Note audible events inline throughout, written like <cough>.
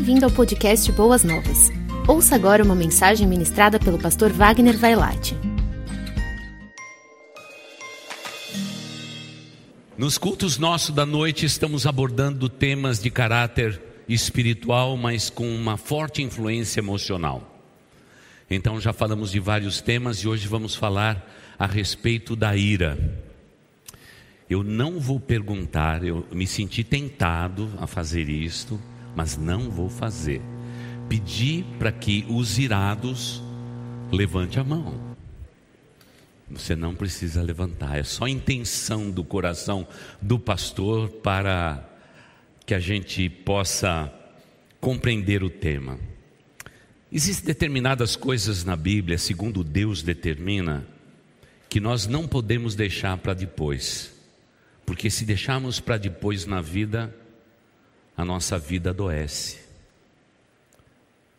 Bem-vindo ao podcast Boas Novas. Ouça agora uma mensagem ministrada pelo pastor Wagner Vailate. Nos cultos nossos da noite estamos abordando temas de caráter espiritual, mas com uma forte influência emocional. Então já falamos de vários temas e hoje vamos falar a respeito da ira. Eu não vou perguntar, eu me senti tentado a fazer isto, mas não vou fazer. Pedi para que os irados levante a mão. Você não precisa levantar, é só a intenção do coração do pastor para que a gente possa compreender o tema. Existem determinadas coisas na Bíblia, segundo Deus determina, que nós não podemos deixar para depois. Porque se deixarmos para depois na vida, a nossa vida adoece.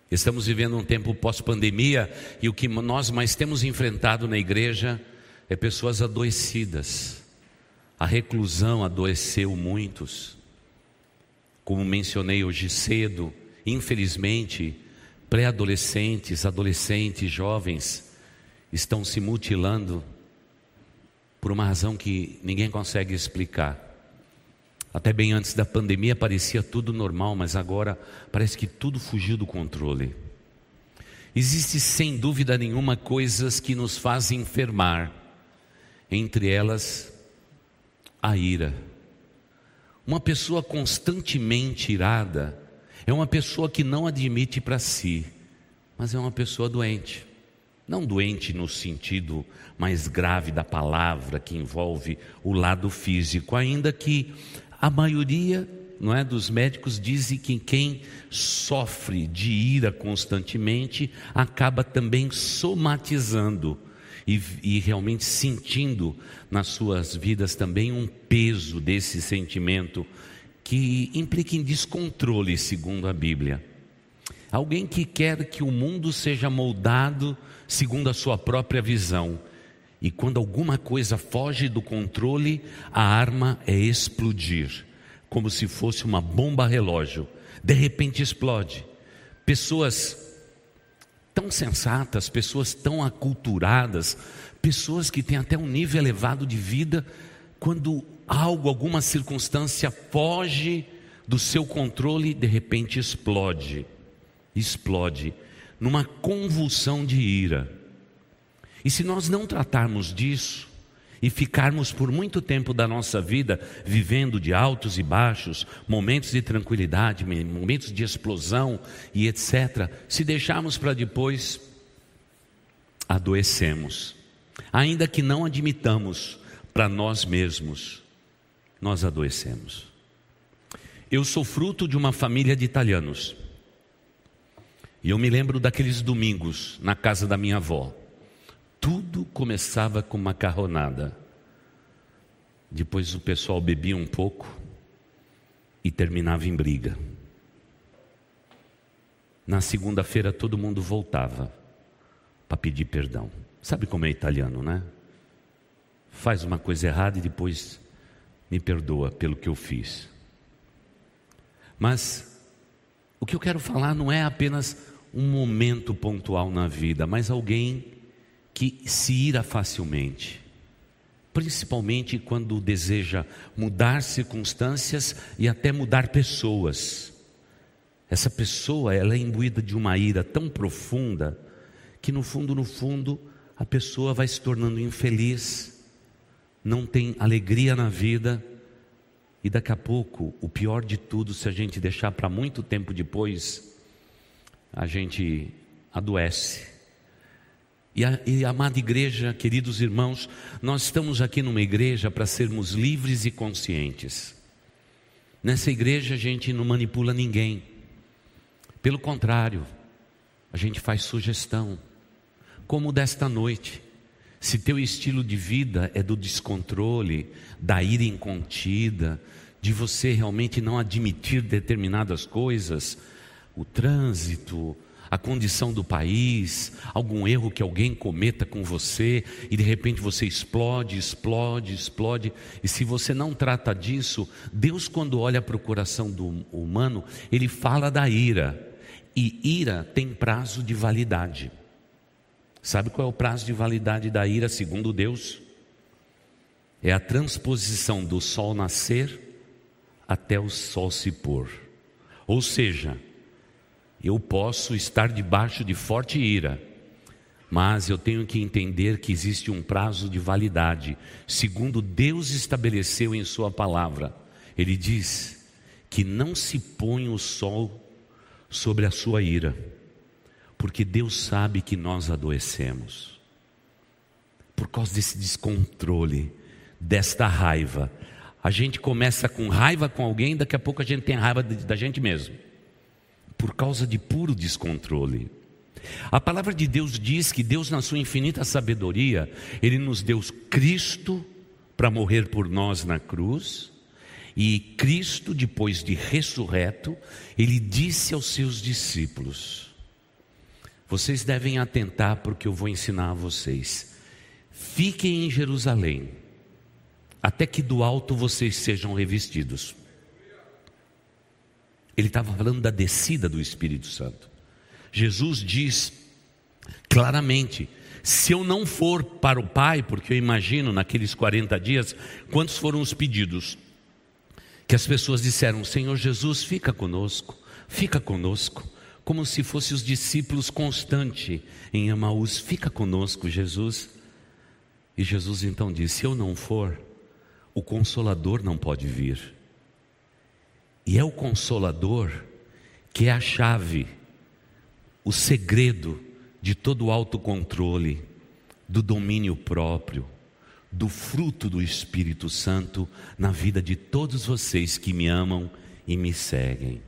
Estamos vivendo um tempo pós-pandemia e o que nós mais temos enfrentado na igreja é pessoas adoecidas. A reclusão adoeceu muitos. Como mencionei hoje cedo, infelizmente, pré-adolescentes, adolescentes, jovens estão se mutilando por uma razão que ninguém consegue explicar. Até bem antes da pandemia parecia tudo normal, mas agora parece que tudo fugiu do controle. Existe sem dúvida nenhuma coisas que nos fazem enfermar, entre elas a ira. Uma pessoa constantemente irada é uma pessoa que não admite para si, mas é uma pessoa doente. Não doente no sentido mais grave da palavra, que envolve o lado físico, ainda que a maioria não é, dos médicos dizem que quem sofre de ira constantemente acaba também somatizando e, e, realmente sentindo nas suas vidas também um peso desse sentimento que implica em descontrole, segundo a Bíblia. Alguém que quer que o mundo seja moldado segundo a sua própria visão. E quando alguma coisa foge do controle, a arma é explodir, como se fosse uma bomba relógio. De repente explode. Pessoas tão sensatas, pessoas tão aculturadas, pessoas que têm até um nível elevado de vida, quando algo, alguma circunstância foge do seu controle, de repente explode explode numa convulsão de ira. E se nós não tratarmos disso e ficarmos por muito tempo da nossa vida vivendo de altos e baixos, momentos de tranquilidade, momentos de explosão e etc., se deixarmos para depois, adoecemos. Ainda que não admitamos para nós mesmos, nós adoecemos. Eu sou fruto de uma família de italianos. E eu me lembro daqueles domingos na casa da minha avó. Tudo começava com macarronada. Depois o pessoal bebia um pouco e terminava em briga. Na segunda-feira todo mundo voltava para pedir perdão. Sabe como é italiano, né? Faz uma coisa errada e depois me perdoa pelo que eu fiz. Mas o que eu quero falar não é apenas um momento pontual na vida, mas alguém que se ira facilmente, principalmente quando deseja mudar circunstâncias e até mudar pessoas. Essa pessoa, ela é imbuída de uma ira tão profunda que no fundo, no fundo, a pessoa vai se tornando infeliz, não tem alegria na vida e daqui a pouco, o pior de tudo, se a gente deixar para muito tempo depois, a gente adoece. E, a, e amada igreja, queridos irmãos, nós estamos aqui numa igreja para sermos livres e conscientes. Nessa igreja a gente não manipula ninguém. Pelo contrário, a gente faz sugestão. Como desta noite, se teu estilo de vida é do descontrole, da ira incontida, de você realmente não admitir determinadas coisas, o trânsito, a condição do país, algum erro que alguém cometa com você e de repente você explode, explode, explode. E se você não trata disso, Deus, quando olha para o coração do humano, ele fala da ira. E ira tem prazo de validade. Sabe qual é o prazo de validade da ira, segundo Deus? É a transposição do sol nascer até o sol se pôr. Ou seja, eu posso estar debaixo de forte ira, mas eu tenho que entender que existe um prazo de validade, segundo Deus estabeleceu em Sua palavra. Ele diz que não se põe o sol sobre a sua ira, porque Deus sabe que nós adoecemos. Por causa desse descontrole, desta raiva, a gente começa com raiva com alguém, daqui a pouco a gente tem raiva da gente mesmo por causa de puro descontrole. A palavra de Deus diz que Deus, na sua infinita sabedoria, Ele nos deu Cristo para morrer por nós na cruz, e Cristo, depois de ressurreto, Ele disse aos seus discípulos: Vocês devem atentar para o que eu vou ensinar a vocês. Fiquem em Jerusalém, até que do alto vocês sejam revestidos. Ele estava falando da descida do Espírito Santo. Jesus diz claramente: se eu não for para o Pai, porque eu imagino naqueles 40 dias, quantos foram os pedidos? Que as pessoas disseram: Senhor Jesus, fica conosco, fica conosco, como se fossem os discípulos constantes em Emaús: fica conosco, Jesus. E Jesus então disse: se eu não for, o consolador não pode vir. E é o consolador que é a chave, o segredo de todo o autocontrole, do domínio próprio, do fruto do Espírito Santo na vida de todos vocês que me amam e me seguem.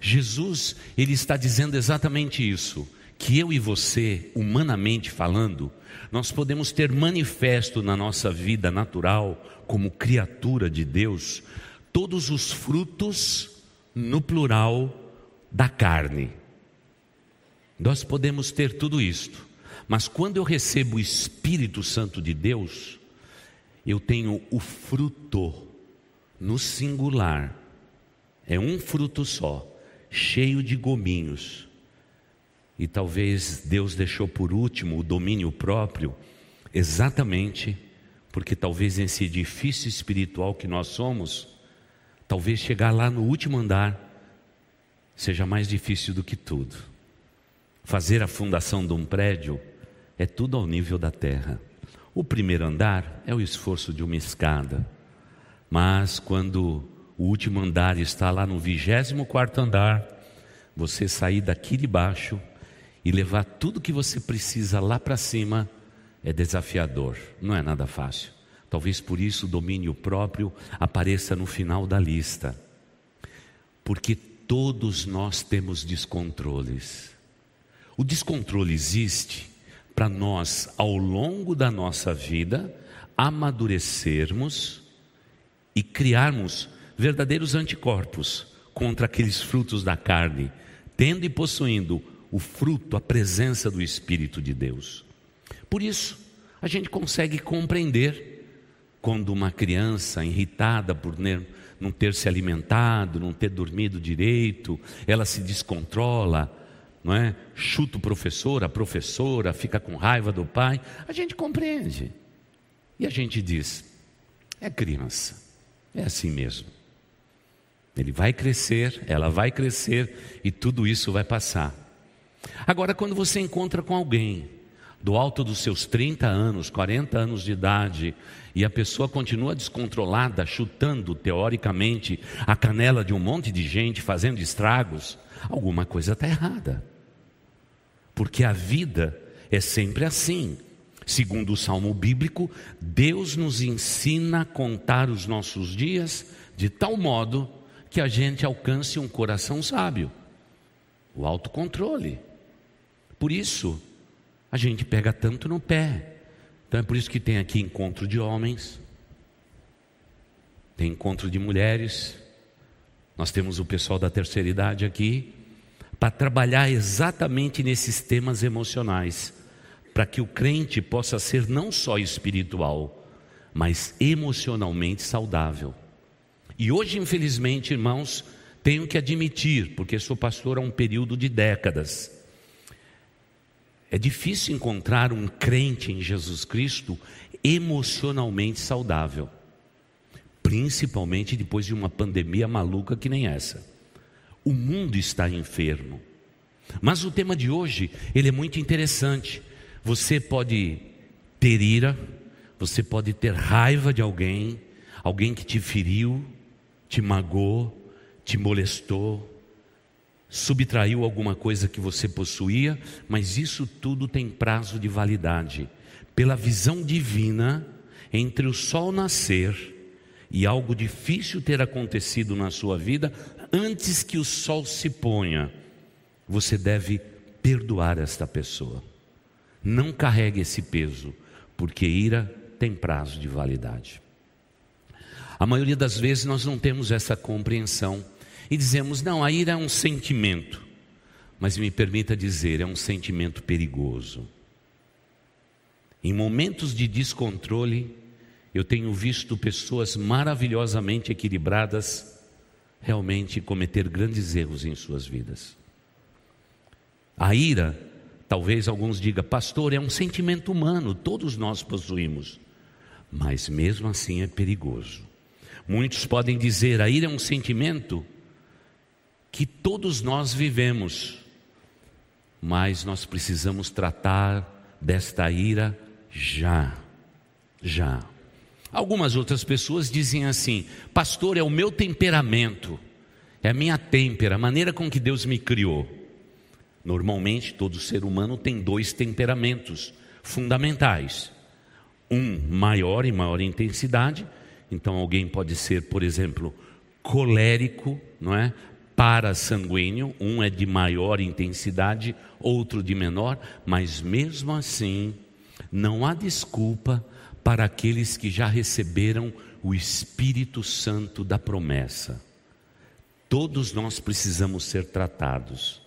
Jesus, ele está dizendo exatamente isso, que eu e você, humanamente falando, nós podemos ter manifesto na nossa vida natural, como criatura de Deus, todos os frutos, no plural, da carne. Nós podemos ter tudo isto, mas quando eu recebo o Espírito Santo de Deus, eu tenho o fruto no singular, é um fruto só, cheio de gominhos. E talvez Deus deixou por último o domínio próprio, exatamente porque talvez nesse edifício espiritual que nós somos, Talvez chegar lá no último andar seja mais difícil do que tudo. Fazer a fundação de um prédio é tudo ao nível da terra. O primeiro andar é o esforço de uma escada. Mas quando o último andar está lá no vigésimo quarto andar, você sair daqui de baixo e levar tudo que você precisa lá para cima é desafiador, não é nada fácil. Talvez por isso o domínio próprio apareça no final da lista. Porque todos nós temos descontroles. O descontrole existe para nós, ao longo da nossa vida, amadurecermos e criarmos verdadeiros anticorpos contra aqueles frutos da carne, tendo e possuindo o fruto, a presença do Espírito de Deus. Por isso, a gente consegue compreender quando uma criança irritada por não ter se alimentado, não ter dormido direito, ela se descontrola, não é? Chuta o professor, a professora, fica com raiva do pai, a gente compreende. E a gente diz: é criança, é assim mesmo. Ele vai crescer, ela vai crescer e tudo isso vai passar. Agora, quando você encontra com alguém do alto dos seus 30 anos, 40 anos de idade, e a pessoa continua descontrolada, chutando, teoricamente, a canela de um monte de gente, fazendo estragos, alguma coisa está errada. Porque a vida é sempre assim. Segundo o salmo bíblico, Deus nos ensina a contar os nossos dias de tal modo que a gente alcance um coração sábio, o autocontrole. Por isso, a gente pega tanto no pé. Então é por isso que tem aqui encontro de homens, tem encontro de mulheres, nós temos o pessoal da terceira idade aqui, para trabalhar exatamente nesses temas emocionais, para que o crente possa ser não só espiritual, mas emocionalmente saudável. E hoje, infelizmente, irmãos, tenho que admitir, porque sou pastor há um período de décadas, é difícil encontrar um crente em Jesus Cristo emocionalmente saudável, principalmente depois de uma pandemia maluca que nem essa. O mundo está enfermo. Mas o tema de hoje, ele é muito interessante. Você pode ter ira, você pode ter raiva de alguém, alguém que te feriu, te magoou, te molestou, subtraiu alguma coisa que você possuía, mas isso tudo tem prazo de validade. Pela visão divina, entre o sol nascer e algo difícil ter acontecido na sua vida, antes que o sol se ponha, você deve perdoar esta pessoa. Não carregue esse peso, porque ira tem prazo de validade. A maioria das vezes nós não temos essa compreensão e dizemos: não, a ira é um sentimento. Mas me permita dizer, é um sentimento perigoso. Em momentos de descontrole, eu tenho visto pessoas maravilhosamente equilibradas realmente cometer grandes erros em suas vidas. A ira, talvez alguns digam, pastor, é um sentimento humano, todos nós possuímos, mas mesmo assim é perigoso. Muitos podem dizer, a ira é um sentimento que todos nós vivemos, mas nós precisamos tratar desta ira já, já. Algumas outras pessoas dizem assim: Pastor, é o meu temperamento, é a minha têmpera, a maneira com que Deus me criou. Normalmente, todo ser humano tem dois temperamentos fundamentais: um maior e maior intensidade. Então, alguém pode ser, por exemplo, colérico, não é? Parasanguíneo, um é de maior intensidade, outro de menor, mas mesmo assim, não há desculpa para aqueles que já receberam o Espírito Santo da promessa. Todos nós precisamos ser tratados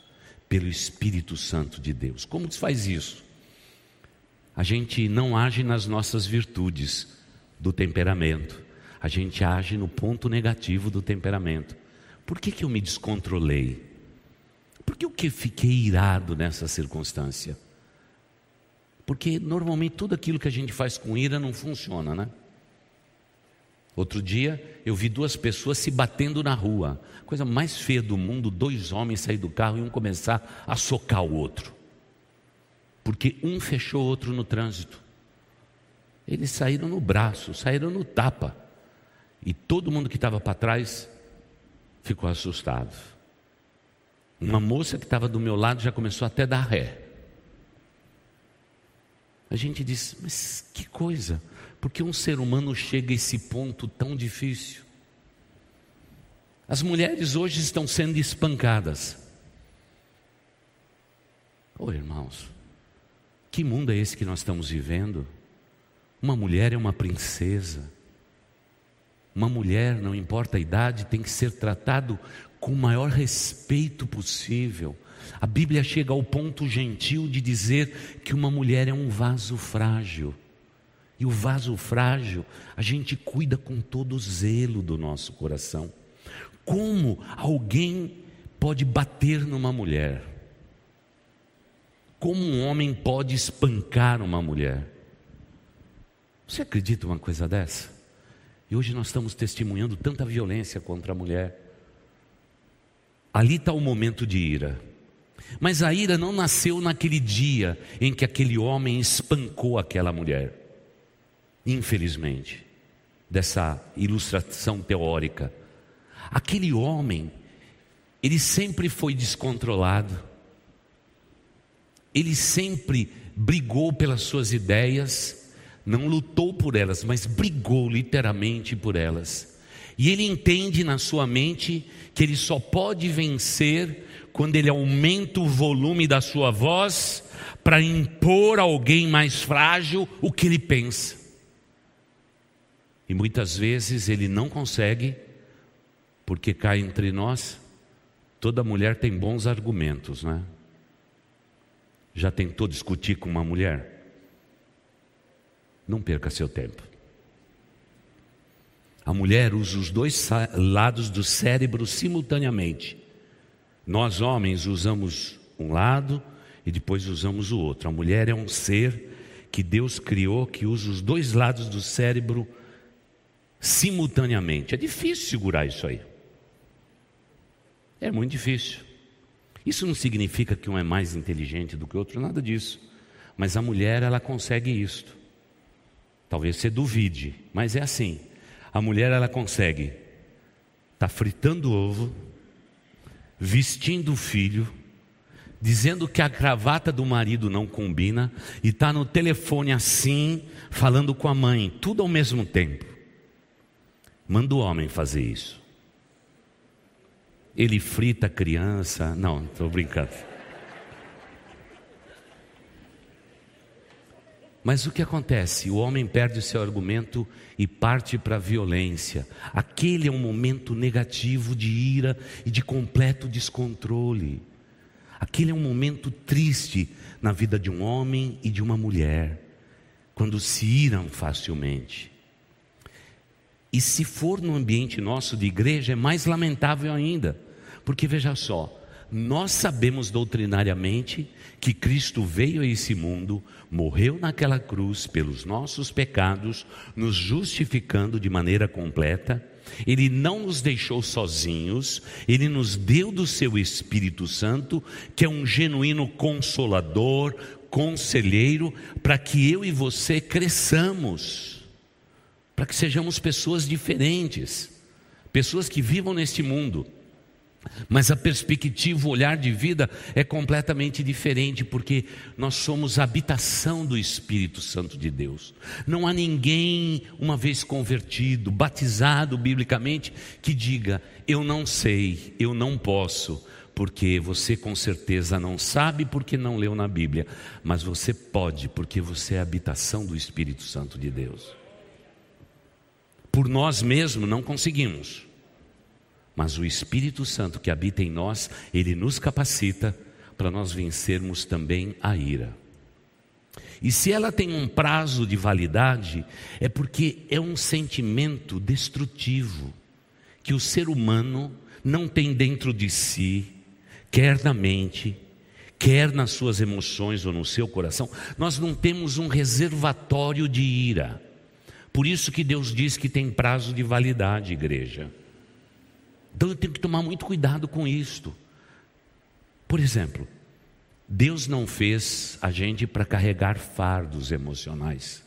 pelo Espírito Santo de Deus. Como se faz isso? A gente não age nas nossas virtudes do temperamento, a gente age no ponto negativo do temperamento. Por que, que eu me descontrolei? Por que eu que fiquei irado nessa circunstância? Porque normalmente tudo aquilo que a gente faz com ira não funciona, né? Outro dia eu vi duas pessoas se batendo na rua. Coisa mais feia do mundo, dois homens sair do carro e um começar a socar o outro. Porque um fechou o outro no trânsito. Eles saíram no braço, saíram no tapa. E todo mundo que estava para trás ficou assustado. Uma moça que estava do meu lado já começou até a dar ré. A gente diz, mas que coisa, porque um ser humano chega a esse ponto tão difícil? As mulheres hoje estão sendo espancadas. Oh, irmãos, que mundo é esse que nós estamos vivendo? Uma mulher é uma princesa. Uma mulher, não importa a idade, tem que ser tratado com o maior respeito possível. A Bíblia chega ao ponto gentil de dizer que uma mulher é um vaso frágil. E o vaso frágil, a gente cuida com todo o zelo do nosso coração. Como alguém pode bater numa mulher? Como um homem pode espancar uma mulher? Você acredita uma coisa dessa? E hoje nós estamos testemunhando tanta violência contra a mulher. Ali está o momento de ira. Mas a ira não nasceu naquele dia em que aquele homem espancou aquela mulher. Infelizmente, dessa ilustração teórica. Aquele homem, ele sempre foi descontrolado. Ele sempre brigou pelas suas ideias, não lutou por elas, mas brigou literalmente por elas. E ele entende na sua mente que ele só pode vencer quando ele aumenta o volume da sua voz para impor a alguém mais frágil o que ele pensa. E muitas vezes ele não consegue, porque cai entre nós Toda mulher tem bons argumentos, né? Já tentou discutir com uma mulher? Não perca seu tempo. A mulher usa os dois lados do cérebro simultaneamente. Nós, homens, usamos um lado e depois usamos o outro. A mulher é um ser que Deus criou que usa os dois lados do cérebro simultaneamente. É difícil segurar isso aí. É muito difícil. Isso não significa que um é mais inteligente do que o outro, nada disso. Mas a mulher, ela consegue isto. Talvez você duvide, mas é assim. A mulher, ela consegue tá fritando ovo, vestindo o filho, dizendo que a gravata do marido não combina e está no telefone assim, falando com a mãe, tudo ao mesmo tempo. Manda o homem fazer isso. Ele frita a criança. Não, estou brincando. Mas o que acontece? O homem perde o seu argumento e parte para a violência. Aquele é um momento negativo de ira e de completo descontrole. Aquele é um momento triste na vida de um homem e de uma mulher, quando se iram facilmente. E se for no ambiente nosso de igreja, é mais lamentável ainda, porque veja só, nós sabemos doutrinariamente que Cristo veio a esse mundo, morreu naquela cruz pelos nossos pecados, nos justificando de maneira completa. Ele não nos deixou sozinhos, ele nos deu do seu Espírito Santo, que é um genuíno consolador, conselheiro, para que eu e você cresçamos para que sejamos pessoas diferentes, pessoas que vivam neste mundo. Mas a perspectiva, o olhar de vida é completamente diferente, porque nós somos habitação do Espírito Santo de Deus. Não há ninguém, uma vez convertido, batizado biblicamente, que diga: Eu não sei, eu não posso, porque você com certeza não sabe porque não leu na Bíblia, mas você pode, porque você é habitação do Espírito Santo de Deus. Por nós mesmos não conseguimos. Mas o Espírito Santo que habita em nós, ele nos capacita para nós vencermos também a ira. E se ela tem um prazo de validade, é porque é um sentimento destrutivo que o ser humano não tem dentro de si, quer na mente, quer nas suas emoções ou no seu coração. Nós não temos um reservatório de ira. Por isso que Deus diz que tem prazo de validade, igreja. Então eu tenho que tomar muito cuidado com isto. Por exemplo, Deus não fez a gente para carregar fardos emocionais.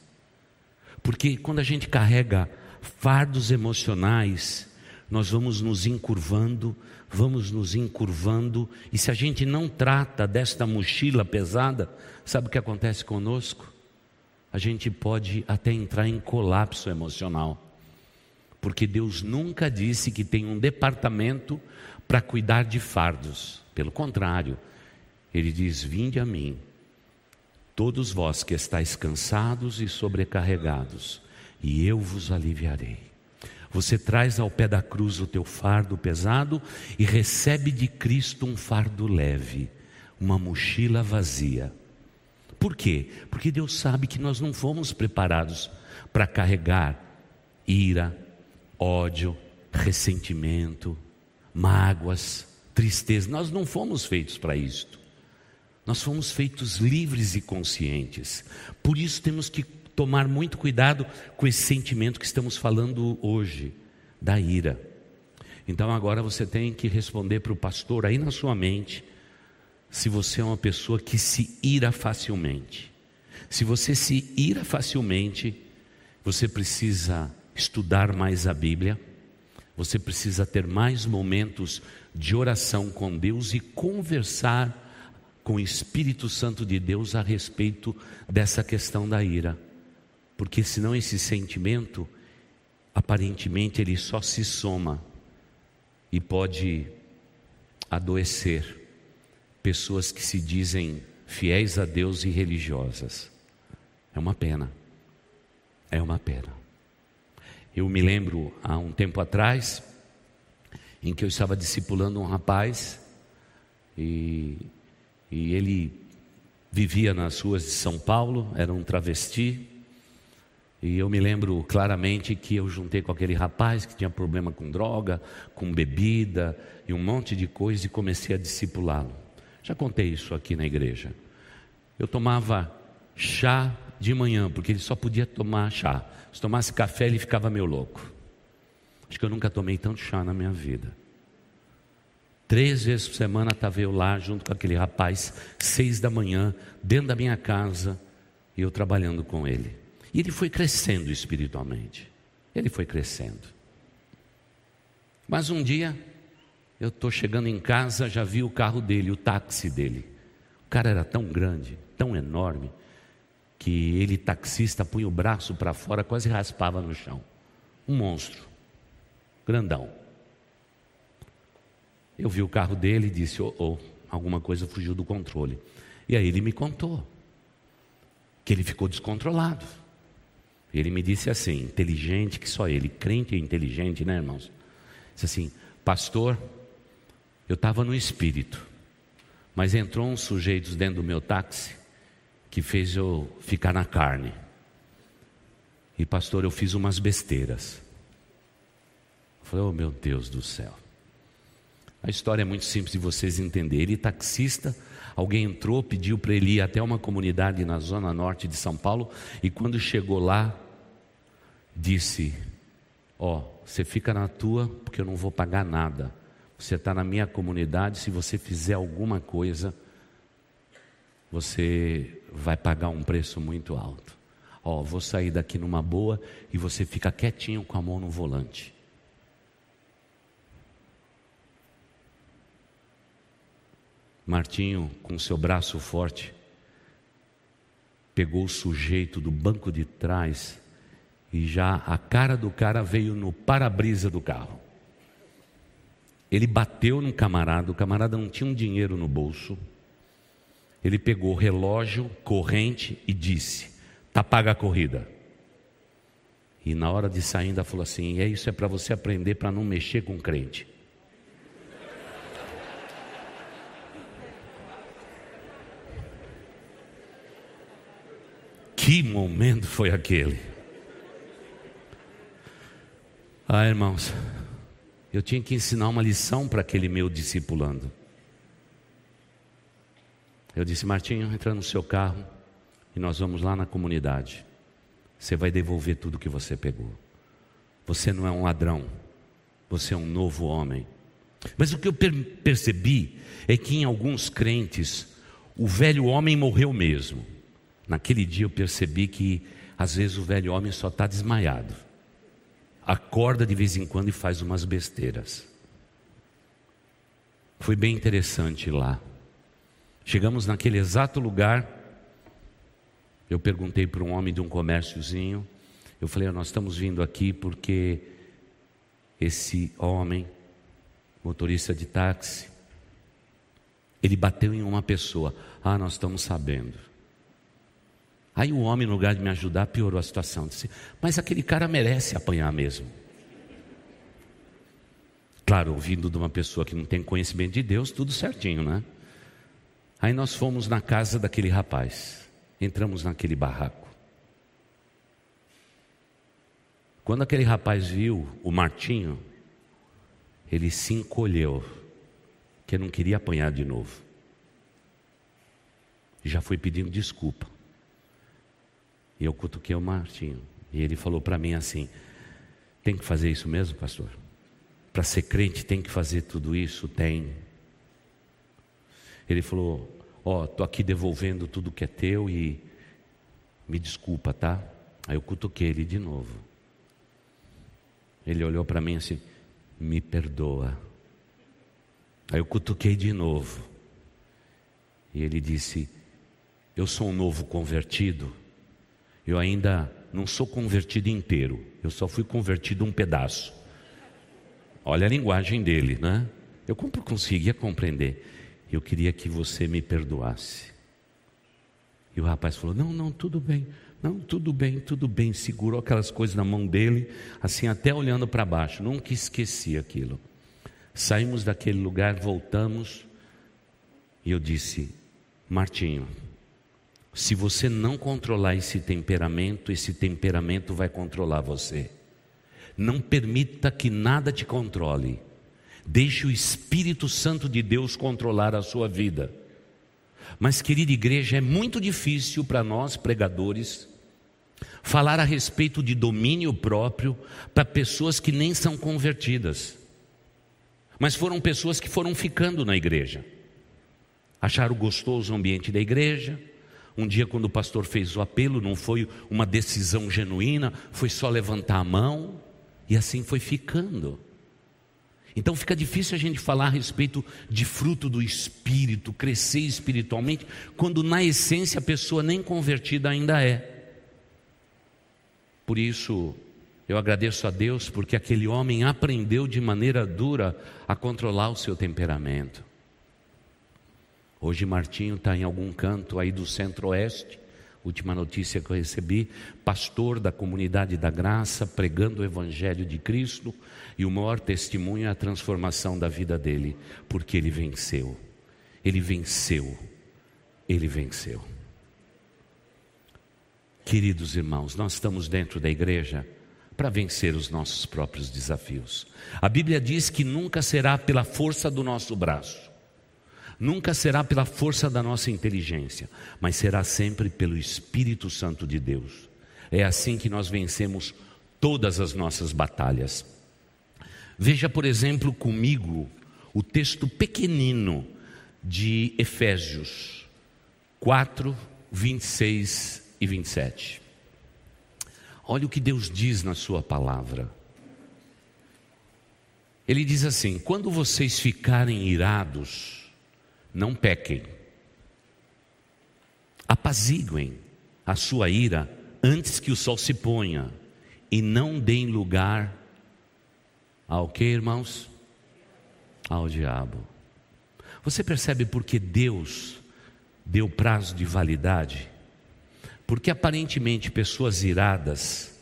Porque quando a gente carrega fardos emocionais, nós vamos nos encurvando, vamos nos encurvando, e se a gente não trata desta mochila pesada, sabe o que acontece conosco? a gente pode até entrar em colapso emocional. Porque Deus nunca disse que tem um departamento para cuidar de fardos. Pelo contrário, Ele diz: Vinde a mim, todos vós que estáis cansados e sobrecarregados, e eu vos aliviarei. Você traz ao pé da cruz o teu fardo pesado e recebe de Cristo um fardo leve, uma mochila vazia. Por quê? Porque Deus sabe que nós não fomos preparados para carregar ira, ódio, ressentimento, mágoas, tristeza. Nós não fomos feitos para isto. Nós fomos feitos livres e conscientes. Por isso temos que tomar muito cuidado com esse sentimento que estamos falando hoje, da ira. Então agora você tem que responder para o pastor aí na sua mente se você é uma pessoa que se ira facilmente. Se você se ira facilmente, você precisa estudar mais a Bíblia, você precisa ter mais momentos de oração com Deus e conversar com o Espírito Santo de Deus a respeito dessa questão da ira. Porque senão esse sentimento, aparentemente, ele só se soma e pode adoecer pessoas que se dizem fiéis a Deus e religiosas. É uma pena. É uma pena. Eu me lembro há um tempo atrás, em que eu estava discipulando um rapaz e, e ele vivia nas ruas de São Paulo, era um travesti. E eu me lembro claramente que eu juntei com aquele rapaz que tinha problema com droga, com bebida e um monte de coisa e comecei a discipulá-lo. Já contei isso aqui na igreja. Eu tomava chá de manhã, porque ele só podia tomar chá. Se tomasse café, ele ficava meio louco. Acho que eu nunca tomei tanto chá na minha vida. Três vezes por semana estava eu lá junto com aquele rapaz, seis da manhã, dentro da minha casa, e eu trabalhando com ele. E ele foi crescendo espiritualmente. Ele foi crescendo. Mas um dia, eu estou chegando em casa, já vi o carro dele, o táxi dele. O cara era tão grande, tão enorme, que ele, taxista, punha o braço para fora, quase raspava no chão. Um monstro, grandão. Eu vi o carro dele e disse: oh, oh, alguma coisa fugiu do controle. E aí ele me contou que ele ficou descontrolado. Ele me disse assim, inteligente que só ele, crente e inteligente, né, irmãos? Disse assim: Pastor, eu estava no espírito, mas entrou uns sujeitos dentro do meu táxi que fez eu ficar na carne. E pastor, eu fiz umas besteiras. Eu falei, oh meu Deus do céu. A história é muito simples de vocês entenderem. Ele taxista, alguém entrou, pediu para ele ir até uma comunidade na zona norte de São Paulo, e quando chegou lá, disse: Ó, oh, você fica na tua, porque eu não vou pagar nada. Você está na minha comunidade, se você fizer alguma coisa, você vai pagar um preço muito alto. Ó, oh, vou sair daqui numa boa e você fica quietinho com a mão no volante. Martinho, com seu braço forte, pegou o sujeito do banco de trás e já a cara do cara veio no para-brisa do carro. Ele bateu no camarada, o camarada não tinha um dinheiro no bolso. Ele pegou relógio, corrente e disse: "Tá paga a corrida". E na hora de sair ainda falou assim: "É isso é para você aprender para não mexer com crente". <laughs> Que momento foi aquele? Ah, irmãos, eu tinha que ensinar uma lição para aquele meu discipulando. Eu disse, Martinho, entra no seu carro e nós vamos lá na comunidade. Você vai devolver tudo que você pegou. Você não é um ladrão, você é um novo homem. Mas o que eu percebi é que em alguns crentes, o velho homem morreu mesmo. Naquele dia eu percebi que às vezes o velho homem só está desmaiado acorda de vez em quando e faz umas besteiras. Foi bem interessante lá. Chegamos naquele exato lugar. Eu perguntei para um homem de um comérciozinho. Eu falei: Nós estamos vindo aqui porque esse homem, motorista de táxi, ele bateu em uma pessoa. Ah, nós estamos sabendo. Aí o homem, no lugar de me ajudar, piorou a situação. Disse: Mas aquele cara merece apanhar mesmo. Claro, ouvindo de uma pessoa que não tem conhecimento de Deus, tudo certinho, né? Aí nós fomos na casa daquele rapaz, entramos naquele barraco. Quando aquele rapaz viu o Martinho, ele se encolheu, que não queria apanhar de novo. Já foi pedindo desculpa. E eu cutuquei o Martinho. E ele falou para mim assim: tem que fazer isso mesmo, pastor? Para ser crente tem que fazer tudo isso? Tem. Ele falou: Ó, oh, tô aqui devolvendo tudo que é teu e me desculpa, tá? Aí eu cutuquei ele de novo. Ele olhou para mim assim: me perdoa. Aí eu cutuquei de novo. E ele disse: Eu sou um novo convertido eu ainda não sou convertido inteiro, eu só fui convertido um pedaço. Olha a linguagem dele, né? Eu conseguia compreender. Eu queria que você me perdoasse. E o rapaz falou: Não, não, tudo bem. Não, tudo bem, tudo bem. Segurou aquelas coisas na mão dele, assim, até olhando para baixo. Nunca esqueci aquilo. Saímos daquele lugar, voltamos, e eu disse: Martinho, se você não controlar esse temperamento, esse temperamento vai controlar você. Não permita que nada te controle. Deixe o Espírito Santo de Deus controlar a sua vida. Mas, querida igreja, é muito difícil para nós pregadores falar a respeito de domínio próprio para pessoas que nem são convertidas, mas foram pessoas que foram ficando na igreja, acharam gostoso o ambiente da igreja. Um dia, quando o pastor fez o apelo, não foi uma decisão genuína, foi só levantar a mão, e assim foi ficando. Então fica difícil a gente falar a respeito de fruto do espírito, crescer espiritualmente, quando na essência a pessoa nem convertida ainda é. Por isso, eu agradeço a Deus porque aquele homem aprendeu de maneira dura a controlar o seu temperamento. Hoje Martinho está em algum canto aí do centro-oeste, última notícia que eu recebi, pastor da comunidade da graça, pregando o evangelho de Cristo, e o maior testemunho é a transformação da vida dele, porque ele venceu. Ele venceu. Ele venceu. Queridos irmãos, nós estamos dentro da igreja para vencer os nossos próprios desafios. A Bíblia diz que nunca será pela força do nosso braço, nunca será pela força da nossa inteligência, mas será sempre pelo Espírito Santo de Deus. É assim que nós vencemos todas as nossas batalhas. Veja, por exemplo, comigo o texto pequenino de Efésios 4, 26 e 27. Olha o que Deus diz na Sua palavra. Ele diz assim: quando vocês ficarem irados, não pequem, apaziguem a sua ira antes que o sol se ponha, e não deem lugar ao que, irmãos? Ao diabo. Você percebe porque Deus deu prazo de validade? Porque aparentemente pessoas iradas,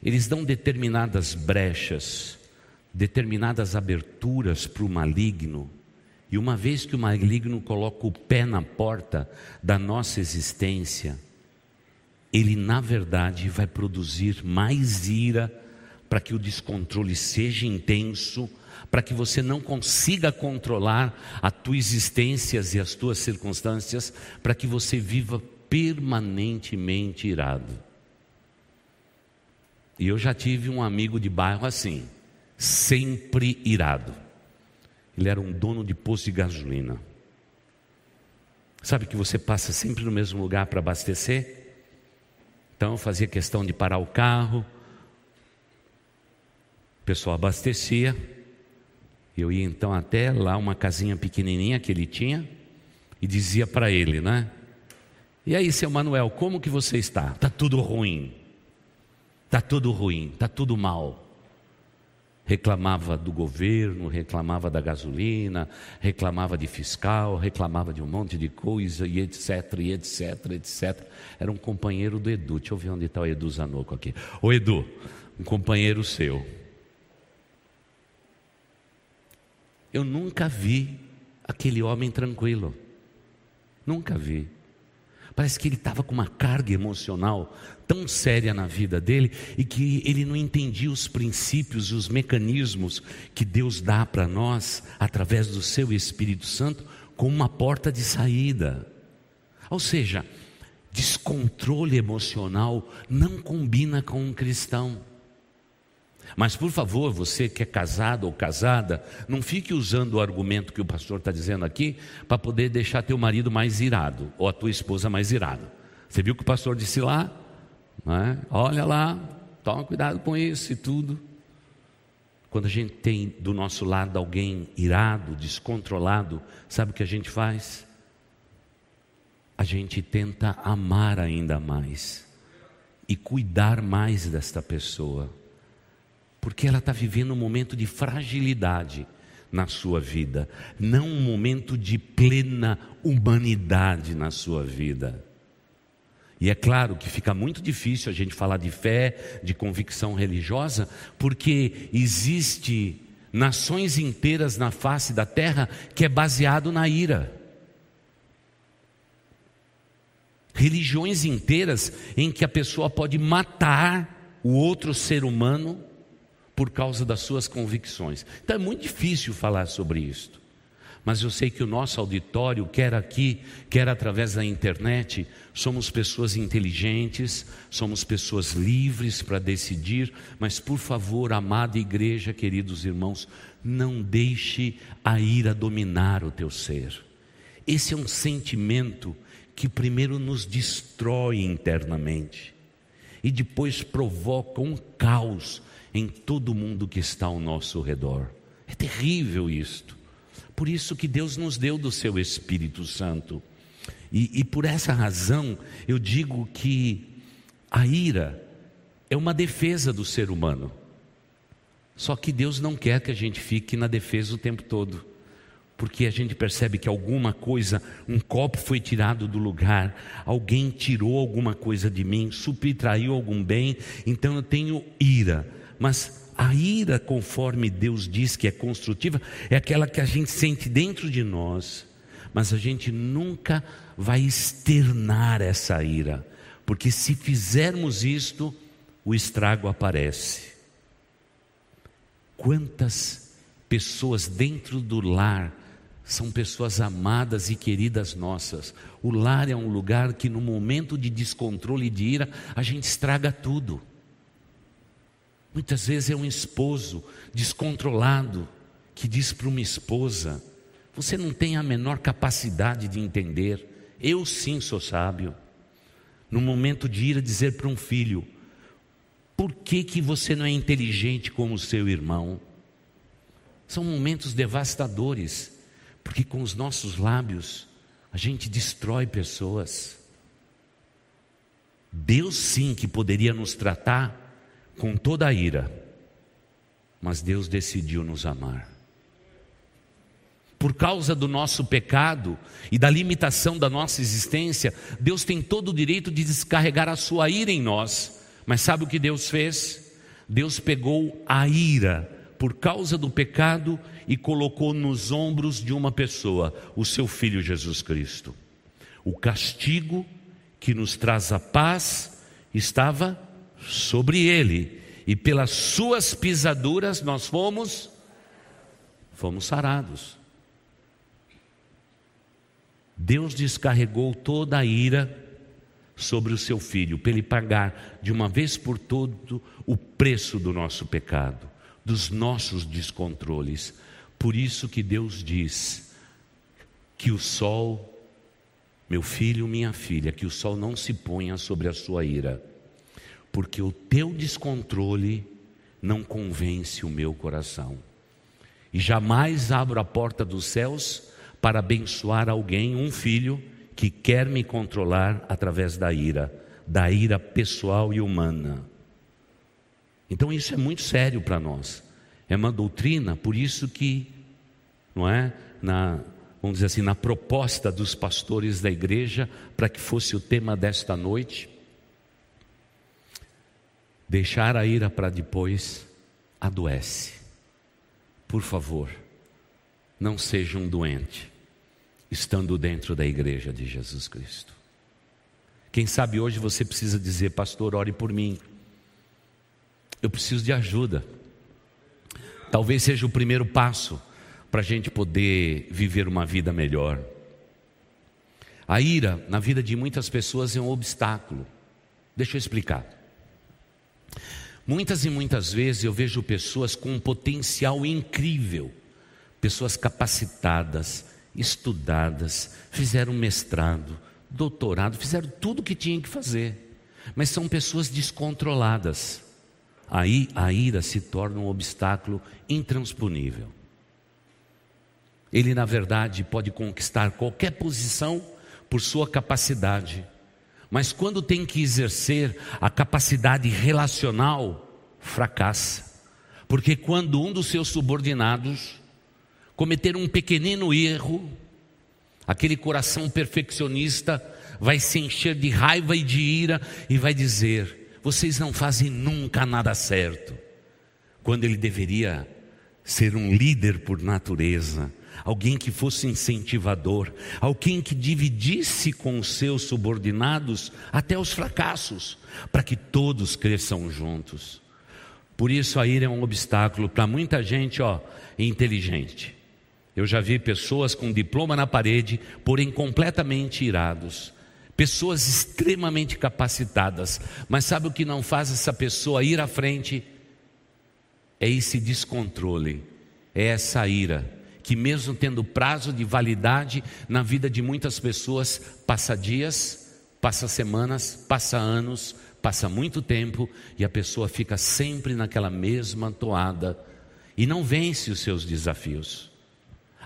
eles dão determinadas brechas, determinadas aberturas para o maligno, e uma vez que o maligno coloca o pé na porta da nossa existência, ele na verdade vai produzir mais ira para que o descontrole seja intenso, para que você não consiga controlar a tua existência e as tuas circunstâncias, para que você viva permanentemente irado. E eu já tive um amigo de bairro assim, sempre irado. Ele era um dono de posto de gasolina. Sabe que você passa sempre no mesmo lugar para abastecer? Então eu fazia questão de parar o carro, pessoal abastecia. Eu ia então até lá, uma casinha pequenininha que ele tinha, e dizia para ele, né? E aí, seu Manuel, como que você está? Está tudo ruim. Está tudo ruim, está tudo mal. Reclamava do governo, reclamava da gasolina, reclamava de fiscal, reclamava de um monte de coisa, e etc, e etc, etc. Era um companheiro do Edu. Deixa eu ver onde está o Edu Zanoco aqui. Ô Edu, um companheiro seu. Eu nunca vi aquele homem tranquilo. Nunca vi. Parece que ele estava com uma carga emocional tão séria na vida dele e que ele não entendia os princípios e os mecanismos que Deus dá para nós através do seu Espírito Santo como uma porta de saída. Ou seja, descontrole emocional não combina com um cristão. Mas por favor, você que é casado ou casada, não fique usando o argumento que o pastor está dizendo aqui para poder deixar teu marido mais irado ou a tua esposa mais irada. Você viu o que o pastor disse lá? É? Olha lá, toma cuidado com isso e tudo. Quando a gente tem do nosso lado alguém irado, descontrolado, sabe o que a gente faz? A gente tenta amar ainda mais e cuidar mais desta pessoa porque ela está vivendo um momento de fragilidade na sua vida, não um momento de plena humanidade na sua vida. E é claro que fica muito difícil a gente falar de fé, de convicção religiosa, porque existe nações inteiras na face da terra que é baseado na ira. Religiões inteiras em que a pessoa pode matar o outro ser humano por causa das suas convicções. Então é muito difícil falar sobre isso. Mas eu sei que o nosso auditório, quer aqui, quer através da internet, somos pessoas inteligentes, somos pessoas livres para decidir, mas por favor, amada igreja, queridos irmãos, não deixe a ira dominar o teu ser. Esse é um sentimento que primeiro nos destrói internamente e depois provoca um caos em todo mundo que está ao nosso redor. É terrível isto. Por isso que Deus nos deu do seu Espírito Santo. E, e por essa razão eu digo que a ira é uma defesa do ser humano. Só que Deus não quer que a gente fique na defesa o tempo todo. Porque a gente percebe que alguma coisa, um copo foi tirado do lugar, alguém tirou alguma coisa de mim, subtraiu algum bem, então eu tenho ira. Mas a ira, conforme Deus diz que é construtiva, é aquela que a gente sente dentro de nós, mas a gente nunca vai externar essa ira, porque se fizermos isto, o estrago aparece. Quantas pessoas dentro do lar são pessoas amadas e queridas nossas. O lar é um lugar que, no momento de descontrole e de ira, a gente estraga tudo. Muitas vezes é um esposo descontrolado que diz para uma esposa: Você não tem a menor capacidade de entender, eu sim sou sábio. No momento de ira, dizer para um filho: Por que, que você não é inteligente como o seu irmão? São momentos devastadores, porque com os nossos lábios a gente destrói pessoas. Deus sim que poderia nos tratar com toda a ira, mas Deus decidiu nos amar. Por causa do nosso pecado e da limitação da nossa existência, Deus tem todo o direito de descarregar a sua ira em nós. Mas sabe o que Deus fez? Deus pegou a ira por causa do pecado e colocou nos ombros de uma pessoa, o seu filho Jesus Cristo. O castigo que nos traz a paz estava sobre ele, e pelas suas pisaduras nós fomos fomos sarados. Deus descarregou toda a ira sobre o seu filho, para ele pagar de uma vez por todo o preço do nosso pecado, dos nossos descontroles. Por isso que Deus diz que o sol, meu filho, minha filha, que o sol não se ponha sobre a sua ira porque o teu descontrole não convence o meu coração. E jamais abro a porta dos céus para abençoar alguém, um filho, que quer me controlar através da ira, da ira pessoal e humana. Então isso é muito sério para nós. É uma doutrina, por isso que, não é, na, vamos dizer assim, na proposta dos pastores da igreja, para que fosse o tema desta noite, Deixar a ira para depois adoece. Por favor, não seja um doente, estando dentro da igreja de Jesus Cristo. Quem sabe hoje você precisa dizer, pastor, ore por mim. Eu preciso de ajuda. Talvez seja o primeiro passo para a gente poder viver uma vida melhor. A ira na vida de muitas pessoas é um obstáculo. Deixa eu explicar. Muitas e muitas vezes eu vejo pessoas com um potencial incrível, pessoas capacitadas, estudadas, fizeram mestrado, doutorado, fizeram tudo o que tinham que fazer, mas são pessoas descontroladas. Aí a ira se torna um obstáculo intransponível. Ele, na verdade, pode conquistar qualquer posição por sua capacidade mas quando tem que exercer a capacidade relacional, fracassa. Porque quando um dos seus subordinados cometer um pequenino erro, aquele coração perfeccionista vai se encher de raiva e de ira e vai dizer: vocês não fazem nunca nada certo. Quando ele deveria ser um líder por natureza, alguém que fosse incentivador, alguém que dividisse com os seus subordinados até os fracassos, para que todos cresçam juntos. Por isso a ira é um obstáculo para muita gente, ó, inteligente. Eu já vi pessoas com diploma na parede, porém completamente irados. Pessoas extremamente capacitadas, mas sabe o que não faz essa pessoa ir à frente? É esse descontrole, é essa ira que, mesmo tendo prazo de validade na vida de muitas pessoas, passa dias, passa semanas, passa anos, passa muito tempo e a pessoa fica sempre naquela mesma toada e não vence os seus desafios.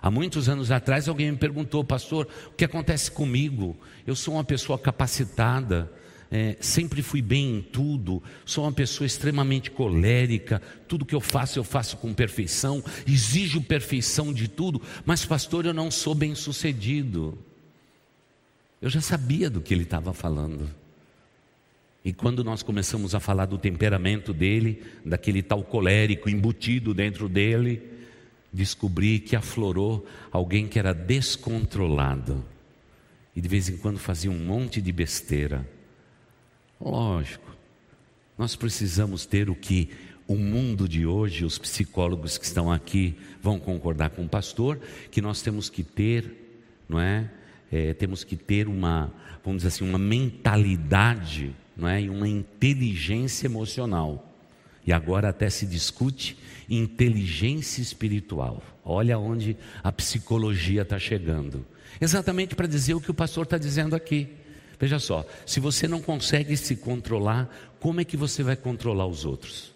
Há muitos anos atrás alguém me perguntou, pastor, o que acontece comigo? Eu sou uma pessoa capacitada, é, sempre fui bem em tudo, sou uma pessoa extremamente colérica, tudo que eu faço, eu faço com perfeição, exijo perfeição de tudo, mas, pastor, eu não sou bem sucedido. Eu já sabia do que ele estava falando. E quando nós começamos a falar do temperamento dele, daquele tal colérico embutido dentro dele, descobri que aflorou alguém que era descontrolado e de vez em quando fazia um monte de besteira. Lógico, nós precisamos ter o que o mundo de hoje, os psicólogos que estão aqui vão concordar com o pastor, que nós temos que ter, não é? é temos que ter uma, vamos dizer assim, uma mentalidade, não é? E uma inteligência emocional. E agora até se discute inteligência espiritual. Olha onde a psicologia está chegando. Exatamente para dizer o que o pastor está dizendo aqui. Veja só, se você não consegue se controlar, como é que você vai controlar os outros?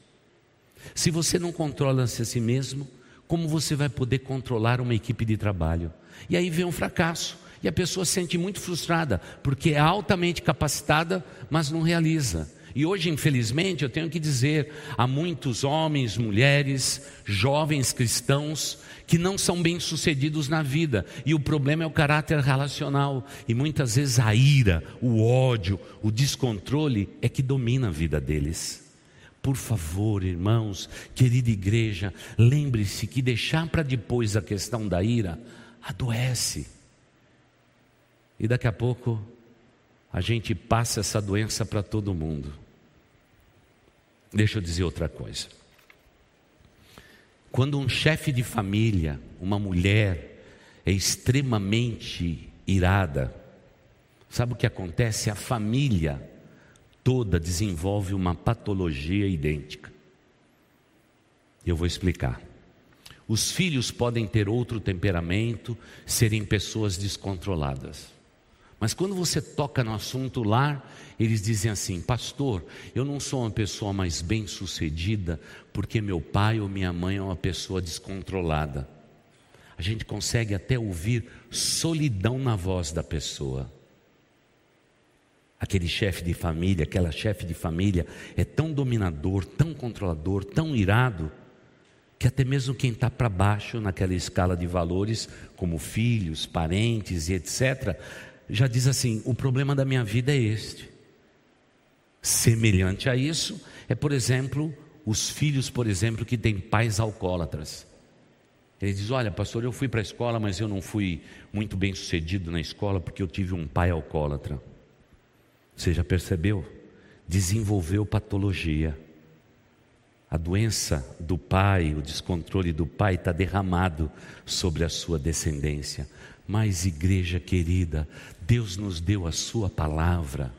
Se você não controla-se a si mesmo, como você vai poder controlar uma equipe de trabalho? E aí vem um fracasso. E a pessoa se sente muito frustrada, porque é altamente capacitada, mas não realiza. E hoje, infelizmente, eu tenho que dizer, há muitos homens, mulheres, jovens cristãos que não são bem-sucedidos na vida, e o problema é o caráter relacional, e muitas vezes a ira, o ódio, o descontrole é que domina a vida deles. Por favor, irmãos, querida igreja, lembre-se que deixar para depois a questão da ira adoece. E daqui a pouco a gente passa essa doença para todo mundo. Deixa eu dizer outra coisa. Quando um chefe de família, uma mulher, é extremamente irada, sabe o que acontece? A família toda desenvolve uma patologia idêntica. Eu vou explicar. Os filhos podem ter outro temperamento, serem pessoas descontroladas. Mas quando você toca no assunto lar, eles dizem assim: Pastor, eu não sou uma pessoa mais bem-sucedida porque meu pai ou minha mãe é uma pessoa descontrolada. A gente consegue até ouvir solidão na voz da pessoa. Aquele chefe de família, aquela chefe de família é tão dominador, tão controlador, tão irado, que até mesmo quem está para baixo naquela escala de valores, como filhos, parentes e etc., já diz assim: o problema da minha vida é este. Semelhante a isso é, por exemplo, os filhos, por exemplo, que têm pais alcoólatras. Ele diz: Olha, pastor, eu fui para a escola, mas eu não fui muito bem sucedido na escola porque eu tive um pai alcoólatra. Você já percebeu? Desenvolveu patologia. A doença do pai, o descontrole do pai está derramado sobre a sua descendência. Mas, igreja querida, Deus nos deu a Sua palavra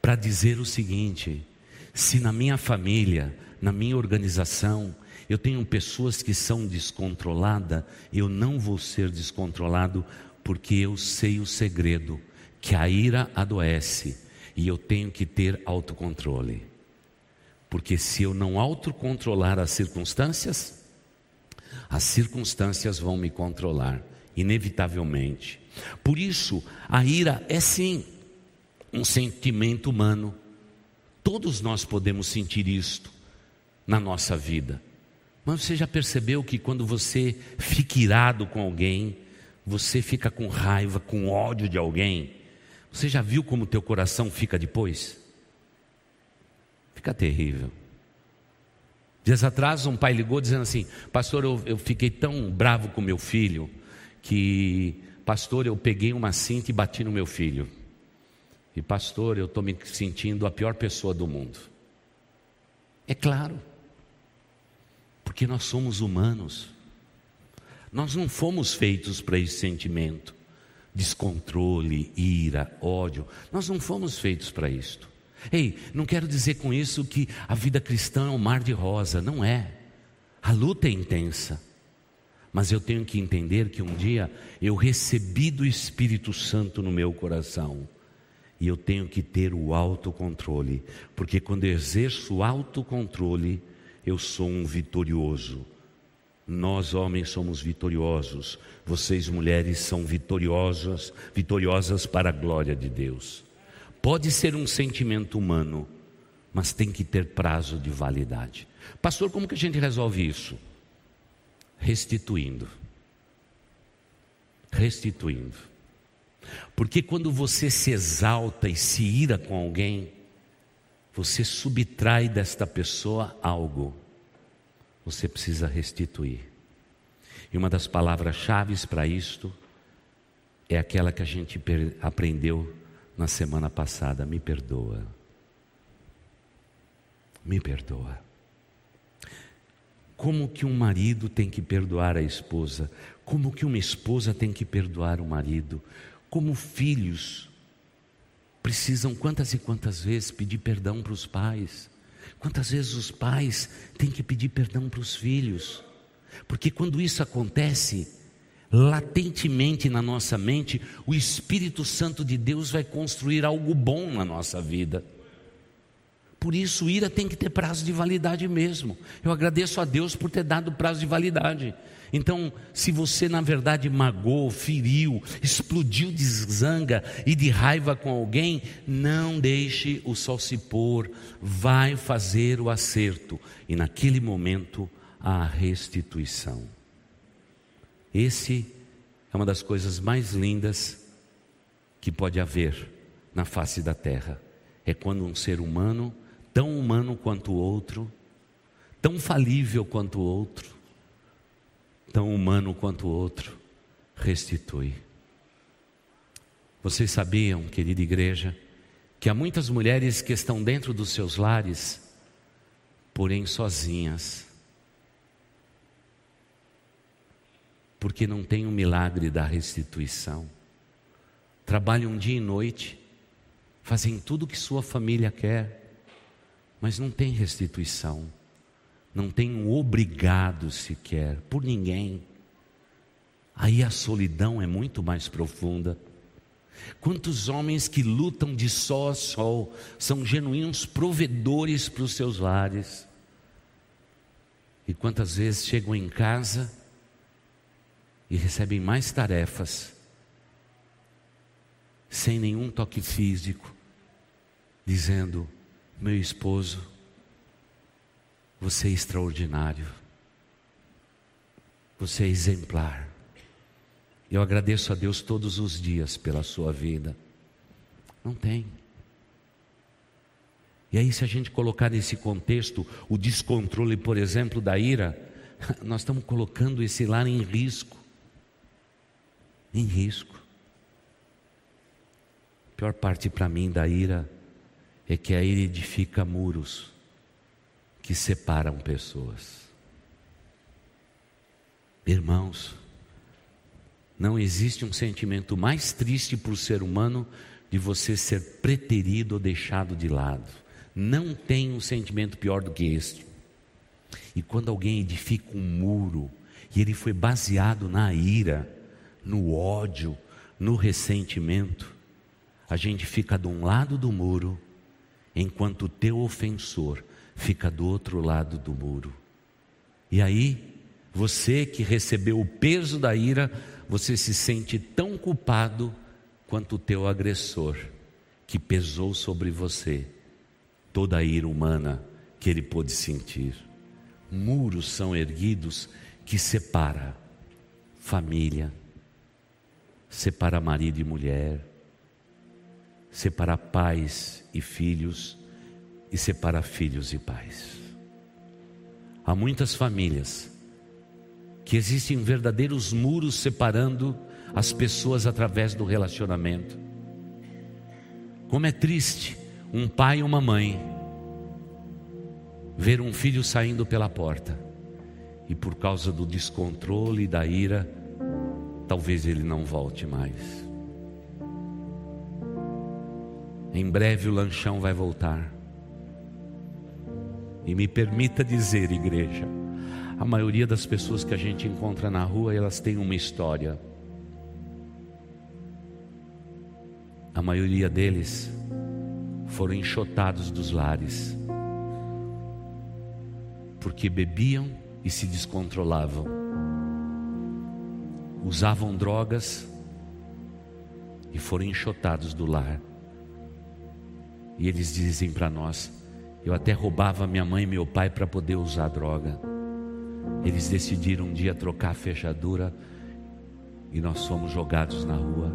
para dizer o seguinte: se na minha família, na minha organização, eu tenho pessoas que são descontroladas, eu não vou ser descontrolado, porque eu sei o segredo, que a ira adoece e eu tenho que ter autocontrole. Porque se eu não autocontrolar as circunstâncias, as circunstâncias vão me controlar inevitavelmente. Por isso, a ira é sim um sentimento humano. Todos nós podemos sentir isto na nossa vida. Mas você já percebeu que quando você fica irado com alguém, você fica com raiva, com ódio de alguém, você já viu como teu coração fica depois? Fica terrível. Dias atrás, um pai ligou dizendo assim: Pastor, eu, eu fiquei tão bravo com meu filho que, pastor, eu peguei uma cinta e bati no meu filho. E, pastor, eu estou me sentindo a pior pessoa do mundo. É claro, porque nós somos humanos. Nós não fomos feitos para esse sentimento, descontrole, ira, ódio. Nós não fomos feitos para isto. Ei, não quero dizer com isso que a vida cristã é um mar de rosa, não é. A luta é intensa. Mas eu tenho que entender que um dia eu recebi do Espírito Santo no meu coração. E eu tenho que ter o autocontrole, porque quando eu exerço o autocontrole, eu sou um vitorioso. Nós homens somos vitoriosos, vocês mulheres são vitoriosas, vitoriosas para a glória de Deus. Pode ser um sentimento humano, mas tem que ter prazo de validade. Pastor, como que a gente resolve isso? Restituindo. Restituindo. Porque quando você se exalta e se ira com alguém, você subtrai desta pessoa algo. Você precisa restituir. E uma das palavras-chave para isto é aquela que a gente aprendeu na semana passada: me perdoa. Me perdoa. Como que um marido tem que perdoar a esposa? Como que uma esposa tem que perdoar o marido? Como filhos precisam quantas e quantas vezes pedir perdão para os pais? Quantas vezes os pais têm que pedir perdão para os filhos? Porque quando isso acontece, latentemente na nossa mente, o Espírito Santo de Deus vai construir algo bom na nossa vida. Por isso, ira tem que ter prazo de validade mesmo. Eu agradeço a Deus por ter dado prazo de validade. Então, se você na verdade magoou, feriu, explodiu de zanga e de raiva com alguém, não deixe o sol se pôr, vai fazer o acerto e naquele momento a restituição. Esse é uma das coisas mais lindas que pode haver na face da terra. É quando um ser humano, tão humano quanto o outro, tão falível quanto o outro, tão humano quanto o outro, restitui. Vocês sabiam, querida igreja, que há muitas mulheres que estão dentro dos seus lares, porém sozinhas, porque não tem o milagre da restituição. Trabalham dia e noite, fazem tudo o que sua família quer, mas não tem restituição, não tem um obrigado sequer por ninguém. Aí a solidão é muito mais profunda. Quantos homens que lutam de sol a sol são genuínos provedores para os seus lares, e quantas vezes chegam em casa e recebem mais tarefas, sem nenhum toque físico, dizendo: Meu esposo, você é extraordinário, você é exemplar. Eu agradeço a Deus todos os dias pela sua vida. Não tem. E aí, se a gente colocar nesse contexto o descontrole, por exemplo, da ira, <laughs> nós estamos colocando esse lar em risco em risco. A pior parte para mim da ira é que a ira edifica muros que separam pessoas. Irmãos, não existe um sentimento mais triste para o ser humano de você ser preterido ou deixado de lado. Não tem um sentimento pior do que este. E quando alguém edifica um muro e ele foi baseado na ira, no ódio, no ressentimento, a gente fica de um lado do muro, enquanto o teu ofensor fica do outro lado do muro. E aí, você que recebeu o peso da ira, você se sente tão culpado quanto o teu agressor, que pesou sobre você toda a ira humana que ele pôde sentir. Muros são erguidos que separa família, separa marido e mulher, separa pais e filhos e separa filhos e pais. Há muitas famílias que existem verdadeiros muros separando as pessoas através do relacionamento. Como é triste um pai e uma mãe ver um filho saindo pela porta e por causa do descontrole e da ira, talvez ele não volte mais. Em breve o lanchão vai voltar. E me permita dizer, igreja, a maioria das pessoas que a gente encontra na rua, elas têm uma história. A maioria deles foram enxotados dos lares, porque bebiam e se descontrolavam, usavam drogas e foram enxotados do lar. E eles dizem para nós: eu até roubava minha mãe e meu pai para poder usar droga. Eles decidiram um dia trocar a fechadura e nós fomos jogados na rua.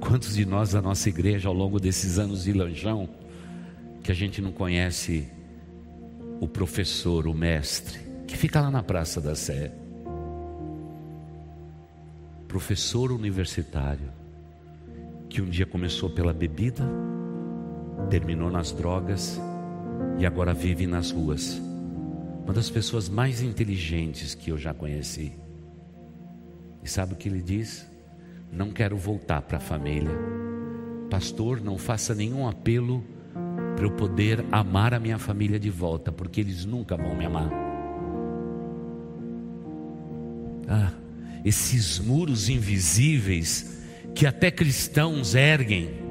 Quantos de nós da nossa igreja ao longo desses anos de lanjão que a gente não conhece o professor, o mestre, que fica lá na Praça da Sé? Professor universitário, que um dia começou pela bebida, terminou nas drogas e agora vive nas ruas. Uma das pessoas mais inteligentes que eu já conheci. E sabe o que ele diz? Não quero voltar para a família. Pastor, não faça nenhum apelo para eu poder amar a minha família de volta, porque eles nunca vão me amar. Ah, esses muros invisíveis que até cristãos erguem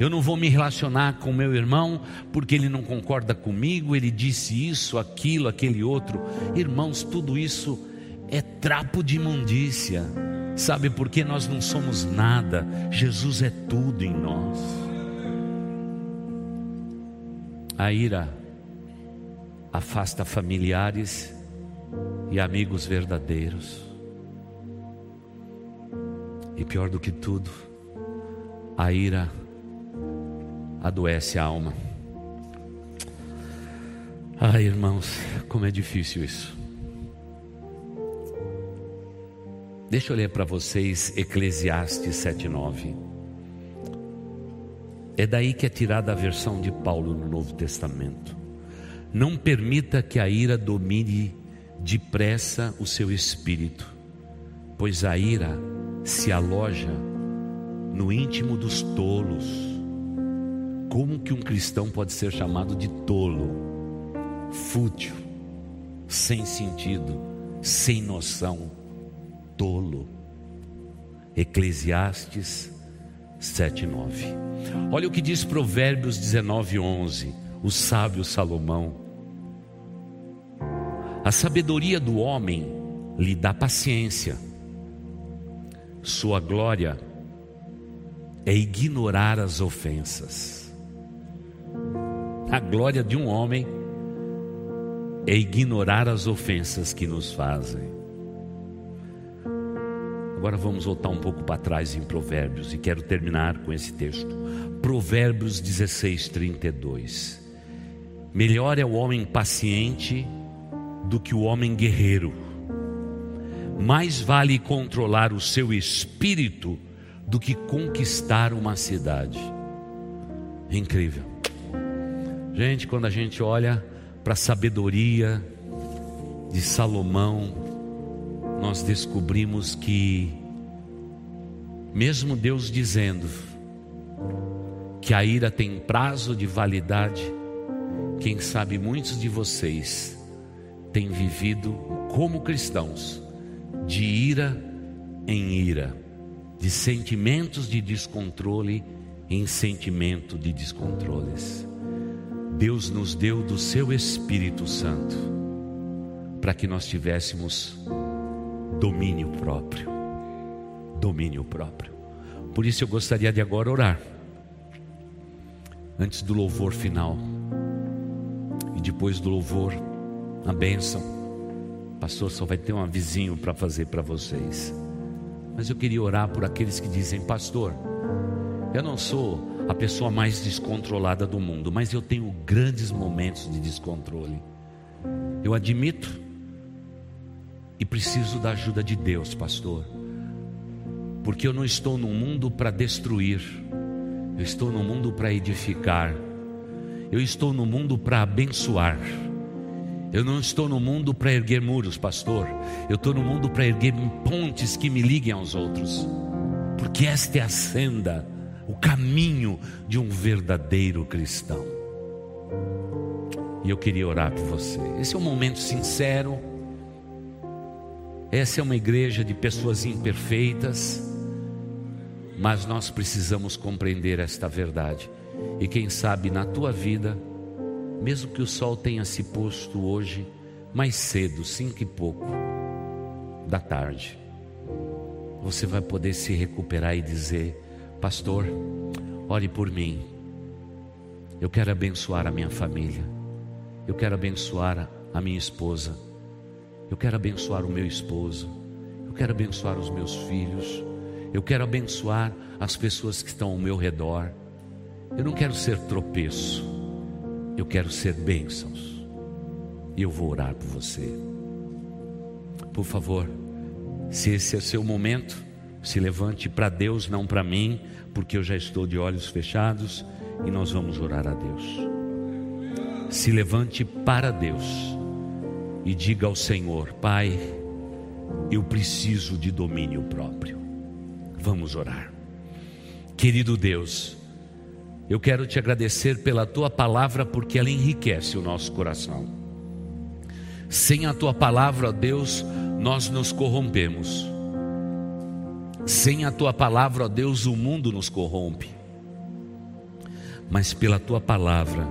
eu não vou me relacionar com meu irmão porque ele não concorda comigo, ele disse isso, aquilo, aquele outro. Irmãos, tudo isso é trapo de imundícia. Sabe por que nós não somos nada? Jesus é tudo em nós. A ira afasta familiares e amigos verdadeiros. E pior do que tudo, a ira adoece a alma. Ai, irmãos, como é difícil isso. Deixa eu ler para vocês Eclesiastes 7:9. É daí que é tirada a versão de Paulo no Novo Testamento. Não permita que a ira domine depressa o seu espírito, pois a ira se aloja no íntimo dos tolos como que um cristão pode ser chamado de tolo, fútil, sem sentido, sem noção? Tolo. Eclesiastes 7:9. Olha o que diz Provérbios 19:11, o sábio Salomão. A sabedoria do homem lhe dá paciência. Sua glória é ignorar as ofensas. A glória de um homem é ignorar as ofensas que nos fazem. Agora vamos voltar um pouco para trás em Provérbios e quero terminar com esse texto. Provérbios 16, 32. Melhor é o homem paciente do que o homem guerreiro. Mais vale controlar o seu espírito do que conquistar uma cidade. É incrível. Gente, quando a gente olha para a sabedoria de Salomão, nós descobrimos que, mesmo Deus dizendo que a ira tem prazo de validade, quem sabe muitos de vocês têm vivido como cristãos, de ira em ira, de sentimentos de descontrole em sentimento de descontroles. Deus nos deu do seu Espírito Santo para que nós tivéssemos domínio próprio. Domínio próprio. Por isso eu gostaria de agora orar. Antes do louvor final. E depois do louvor, a bênção. Pastor, só vai ter um vizinho para fazer para vocês. Mas eu queria orar por aqueles que dizem, pastor, eu não sou a pessoa mais descontrolada do mundo, mas eu tenho grandes momentos de descontrole. Eu admito e preciso da ajuda de Deus, pastor, porque eu não estou no mundo para destruir, eu estou no mundo para edificar, eu estou no mundo para abençoar. Eu não estou no mundo para erguer muros, pastor. Eu estou no mundo para erguer pontes que me liguem aos outros. Porque esta é a senda, o caminho de um verdadeiro cristão. E eu queria orar por você. Esse é um momento sincero. Essa é uma igreja de pessoas imperfeitas. Mas nós precisamos compreender esta verdade. E quem sabe na tua vida mesmo que o sol tenha se posto hoje mais cedo, cinco e pouco da tarde, você vai poder se recuperar e dizer: Pastor, ore por mim. Eu quero abençoar a minha família. Eu quero abençoar a minha esposa. Eu quero abençoar o meu esposo. Eu quero abençoar os meus filhos. Eu quero abençoar as pessoas que estão ao meu redor. Eu não quero ser tropeço. Eu quero ser bênçãos. E eu vou orar por você. Por favor, se esse é seu momento, se levante para Deus, não para mim, porque eu já estou de olhos fechados e nós vamos orar a Deus. Se levante para Deus e diga ao Senhor: Pai, eu preciso de domínio próprio. Vamos orar. Querido Deus, eu quero te agradecer pela tua palavra, porque ela enriquece o nosso coração. Sem a tua palavra, Deus, nós nos corrompemos. Sem a tua palavra, Deus, o mundo nos corrompe. Mas pela tua palavra,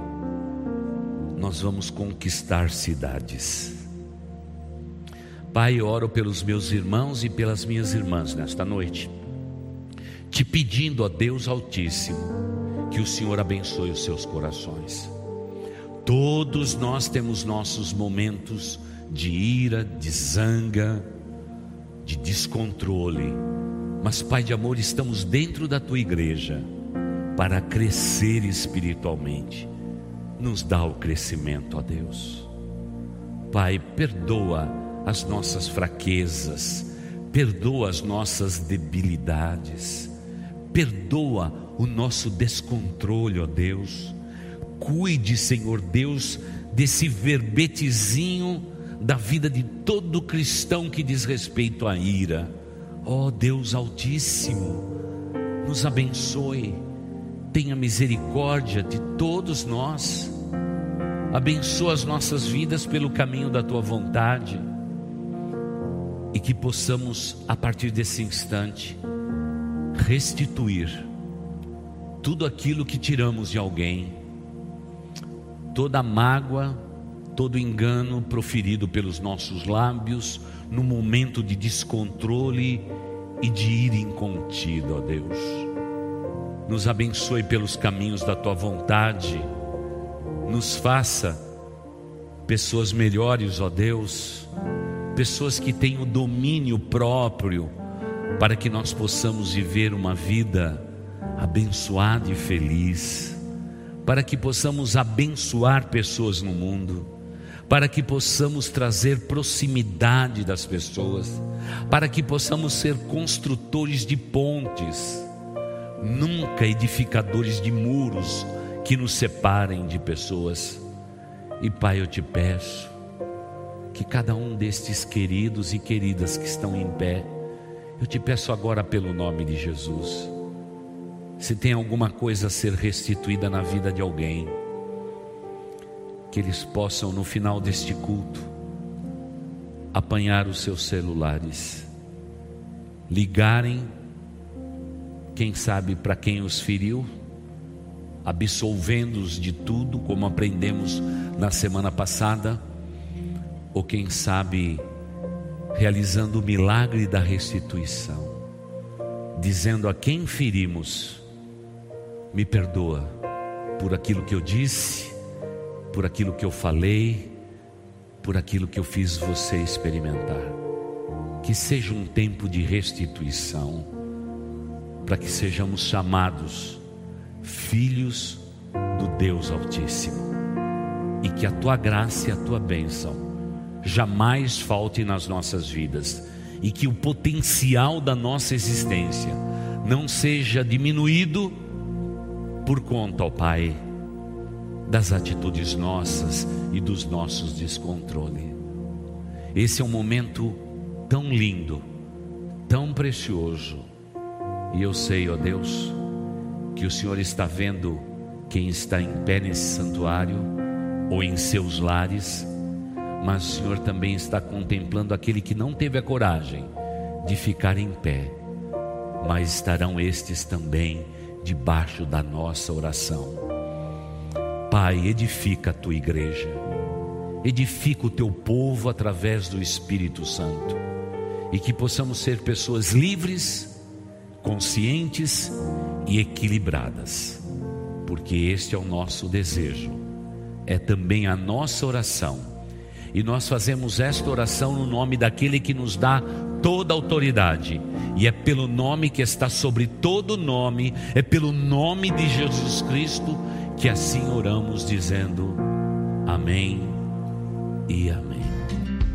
nós vamos conquistar cidades. Pai, eu oro pelos meus irmãos e pelas minhas irmãs nesta noite, te pedindo, ó Deus Altíssimo, que o Senhor abençoe os seus corações. Todos nós temos nossos momentos de ira, de zanga, de descontrole, mas, Pai de amor, estamos dentro da tua igreja para crescer espiritualmente. Nos dá o crescimento, ó Deus. Pai, perdoa as nossas fraquezas, perdoa as nossas debilidades, perdoa o nosso descontrole, ó Deus. Cuide, Senhor Deus, desse verbetezinho da vida de todo cristão que diz respeito à ira. Ó Deus Altíssimo, nos abençoe, tenha misericórdia de todos nós, abençoa as nossas vidas pelo caminho da tua vontade e que possamos, a partir desse instante, restituir tudo aquilo que tiramos de alguém, toda mágoa, todo engano proferido pelos nossos lábios no momento de descontrole e de ira incontida, ó Deus. Nos abençoe pelos caminhos da tua vontade, nos faça pessoas melhores, ó Deus, pessoas que tenham domínio próprio, para que nós possamos viver uma vida abençoado e feliz, para que possamos abençoar pessoas no mundo, para que possamos trazer proximidade das pessoas, para que possamos ser construtores de pontes, nunca edificadores de muros que nos separem de pessoas. E Pai, eu te peço que cada um destes queridos e queridas que estão em pé, eu te peço agora pelo nome de Jesus se tem alguma coisa a ser restituída na vida de alguém, que eles possam no final deste culto apanhar os seus celulares, ligarem, quem sabe para quem os feriu, absolvendo-os de tudo, como aprendemos na semana passada, ou quem sabe realizando o milagre da restituição, dizendo a quem ferimos, me perdoa por aquilo que eu disse, por aquilo que eu falei, por aquilo que eu fiz você experimentar. Que seja um tempo de restituição, para que sejamos chamados filhos do Deus Altíssimo, e que a tua graça e a tua bênção jamais falte nas nossas vidas e que o potencial da nossa existência não seja diminuído por conta, ó Pai, das atitudes nossas e dos nossos descontrole. Esse é um momento tão lindo, tão precioso, e eu sei, ó Deus, que o Senhor está vendo quem está em pé nesse santuário ou em seus lares, mas o Senhor também está contemplando aquele que não teve a coragem de ficar em pé, mas estarão estes também debaixo da nossa oração. Pai, edifica a tua igreja, edifica o teu povo através do Espírito Santo, e que possamos ser pessoas livres, conscientes e equilibradas, porque este é o nosso desejo, é também a nossa oração, e nós fazemos esta oração no nome daquele que nos dá toda autoridade, e é pelo nome que está sobre todo nome, é pelo nome de Jesus Cristo que assim oramos, dizendo Amém e Amém.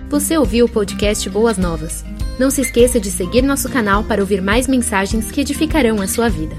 Você ouviu o podcast Boas Novas? Não se esqueça de seguir nosso canal para ouvir mais mensagens que edificarão a sua vida.